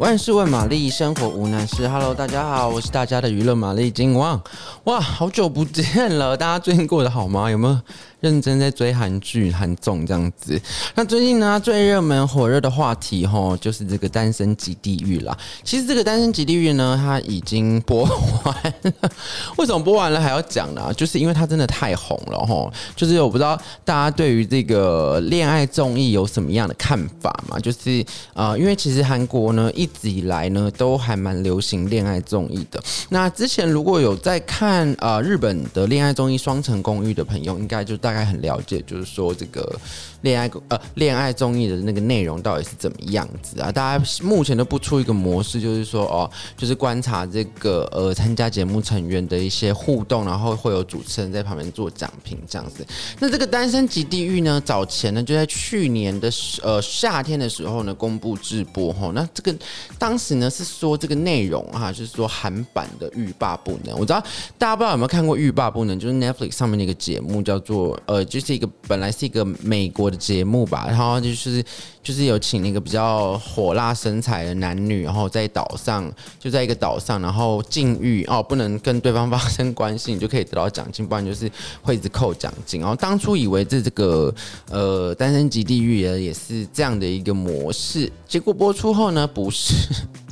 万事问玛丽，生活无难事。Hello，大家好，我是大家的娱乐玛丽金旺。哇，好久不见了，大家最近过得好吗？有没有？认真在追韩剧、韩综这样子。那最近呢，最热门、火热的话题吼，就是这个《单身即地狱》啦。其实这个《单身即地狱》呢，它已经播完了。为什么播完了还要讲呢？就是因为它真的太红了吼。就是我不知道大家对于这个恋爱综艺有什么样的看法嘛？就是呃，因为其实韩国呢一以来呢都还蛮流行恋爱综艺的。那之前如果有在看呃日本的恋爱综艺《双层公寓》的朋友，应该就大。概很了解，就是说这个恋爱呃恋爱综艺的那个内容到底是怎么样子啊？大家目前都不出一个模式，就是说哦，就是观察这个呃参加节目成员的一些互动，然后会有主持人在旁边做讲评这样子。那这个《单身即地狱》呢，早前呢就在去年的呃夏天的时候呢公布直播哈。那这个当时呢是说这个内容哈，就是说韩版的欲罢不能。我知道大家不知道有没有看过《欲罢不能》，就是 Netflix 上面的一个节目叫做。呃，就是一个本来是一个美国的节目吧，然后就是就是有请那个比较火辣身材的男女，然后在岛上就在一个岛上，然后禁欲哦，不能跟对方发生关系，你就可以得到奖金，不然就是会一直扣奖金。然后当初以为这这个呃单身即地狱也是这样的一个模式，结果播出后呢，不是。是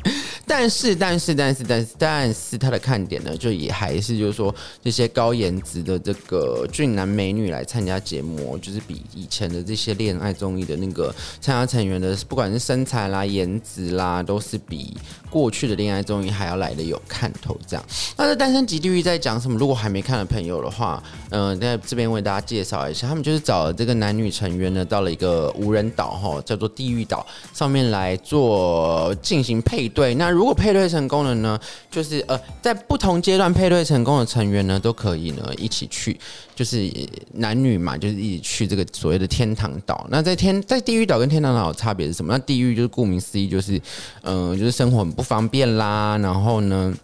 但是，但是，但是，但是，但是，它的看点呢，就也还是就是说，这些高颜值的这个俊男美女来参加节目，就是比以前的这些恋爱综艺的那个参加成员的，不管是身材啦、颜值啦，都是比过去的恋爱综艺还要来的有看头。这样，那这《单身即地狱》在讲什么？如果还没看的朋友的话，嗯、在这边为大家介绍一下，他们就是找了这个男女成员呢，到了一个无人岛哈，叫做地狱岛上面来做进行配对。那如果配对成功了呢，就是呃，在不同阶段配对成功的成员呢，都可以呢一起去，就是男女嘛，就是一起去这个所谓的天堂岛。那在天在地狱岛跟天堂岛的差别是什么？那地狱就是顾名思义，就是嗯、就是生活很不方便啦，然后呢，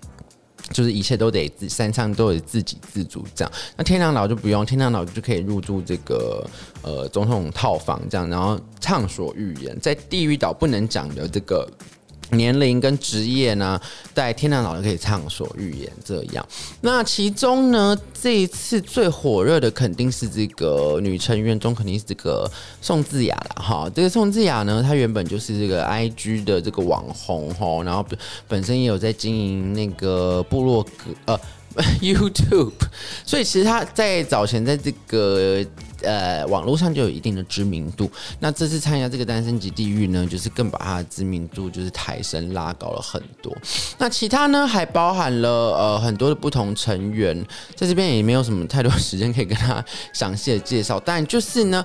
就是一切都得自山上都得自给自足这样。那天堂岛就不用，天堂岛就可以入住这个呃总统套房这样，然后畅所欲言。在地狱岛不能讲的这个。年龄跟职业呢，在天堂岛可以畅所欲言。这样，那其中呢，这一次最火热的肯定是这个女成员中，肯定是这个宋智雅了哈。这个宋智雅呢，她原本就是这个 IG 的这个网红哈，然后本身也有在经营那个部落格呃 YouTube，所以其实他在早前在这个。呃，网络上就有一定的知名度。那这次参加这个《单身即地狱》呢，就是更把他的知名度就是抬升拉高了很多。那其他呢，还包含了呃很多的不同成员，在这边也没有什么太多时间可以跟他详细的介绍。但就是呢。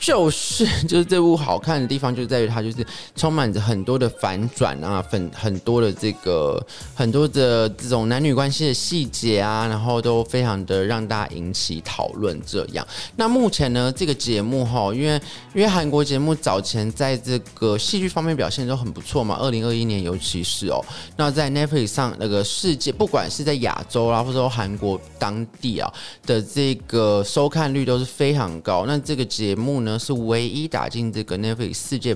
就是 就是这部好看的地方就在于它就是充满着很多的反转啊，很很多的这个很多的这种男女关系的细节啊，然后都非常的让大家引起讨论。这样，那目前呢这个节目哈，因为因为韩国节目早前在这个戏剧方面表现都很不错嘛，二零二一年尤其是哦，那在 Netflix 上那个世界，不管是在亚洲啦，或者说韩国当地啊的这个收看率都是非常高。那这个节目呢？呢是唯一打进这个 Netflix 世界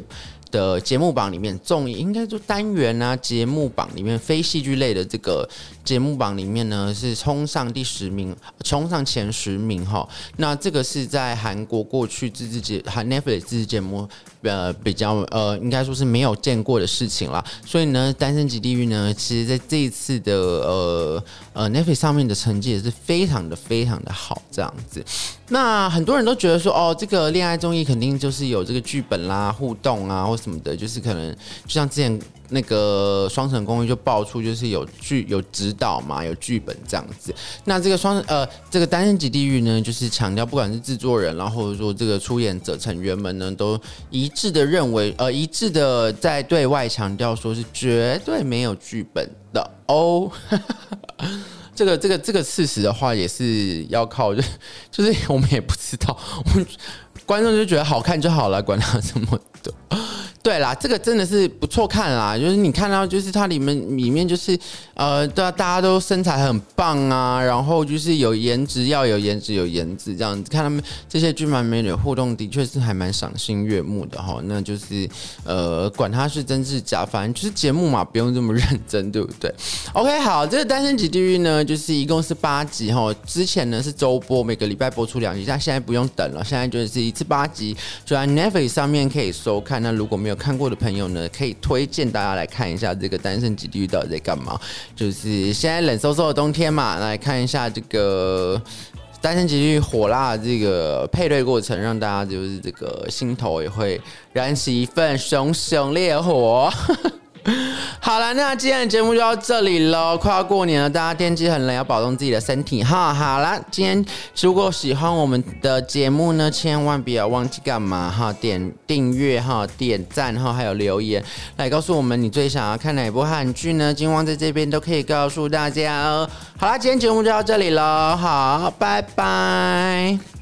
的节目榜里面，综艺应该说单元啊节目榜里面非戏剧类的这个节目榜里面呢是冲上第十名，冲上前十名哈。那这个是在韩国过去自制节韩 Netflix 自制节目。呃，比较呃，应该说是没有见过的事情啦。所以呢，《单身即地狱》呢，其实在这一次的呃呃 Netflix 上面的成绩也是非常的非常的好，这样子。那很多人都觉得说，哦，这个恋爱综艺肯定就是有这个剧本啦、互动啊或什么的，就是可能就像之前。那个双层公寓就爆出就是有剧有指导嘛，有剧本这样子。那这个双呃这个单身级地狱呢，就是强调不管是制作人，然后或者说这个出演者成员们呢，都一致的认为，呃一致的在对外强调说是绝对没有剧本的哦。这个这个这个事实的话，也是要靠就就是我们也不知道，我们观众就觉得好看就好了，管他这么多。对啦，这个真的是不错看啦，就是你看到就是它里面里面就是呃，对啊，大家都身材很棒啊，然后就是有颜值，要有颜值，有颜值这样子，看他们这些俊男美女互动，的确是还蛮赏心悦目的哈。那就是呃，管他是真是假，反正就是节目嘛，不用这么认真，对不对？OK，好，这个《单身即地狱》呢，就是一共是八集哈。之前呢是周播，每个礼拜播出两集，但现在不用等了，现在就是一次八集，就在 Netflix 上面可以收看。那如果没有有看过的朋友呢，可以推荐大家来看一下这个《单身即地狱》到底在干嘛。就是现在冷飕飕的冬天嘛，来看一下这个《单身即地狱》火辣的这个配对过程，让大家就是这个心头也会燃起一份熊熊烈火。好了，那今天的节目就到这里了。快要过年了，大家天气很冷，要保重自己的身体哈。好了，今天如果喜欢我们的节目呢，千万不要忘记干嘛哈？点订阅哈，点赞哈，还有留言来告诉我们你最想要看哪部韩剧呢？金旺在这边都可以告诉大家哦。好了，今天节目就到这里了，好，拜拜。